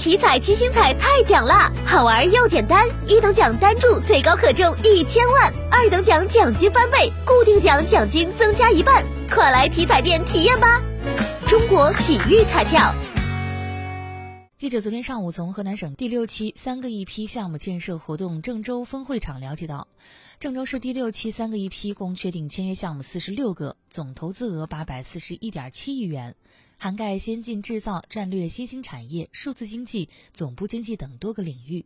体彩七星彩太奖啦，好玩又简单，一等奖单注最高可中一千万，二等奖奖金翻倍，固定奖奖金增加一半，快来体彩店体验吧！中国体育彩票。记者昨天上午从河南省第六期三个一批项目建设活动郑州分会场了解到，郑州市第六期三个一批共确定签约项目四十六个，总投资额八百四十一点七亿元，涵盖先进制造、战略新兴产业、数字经济、总部经济等多个领域。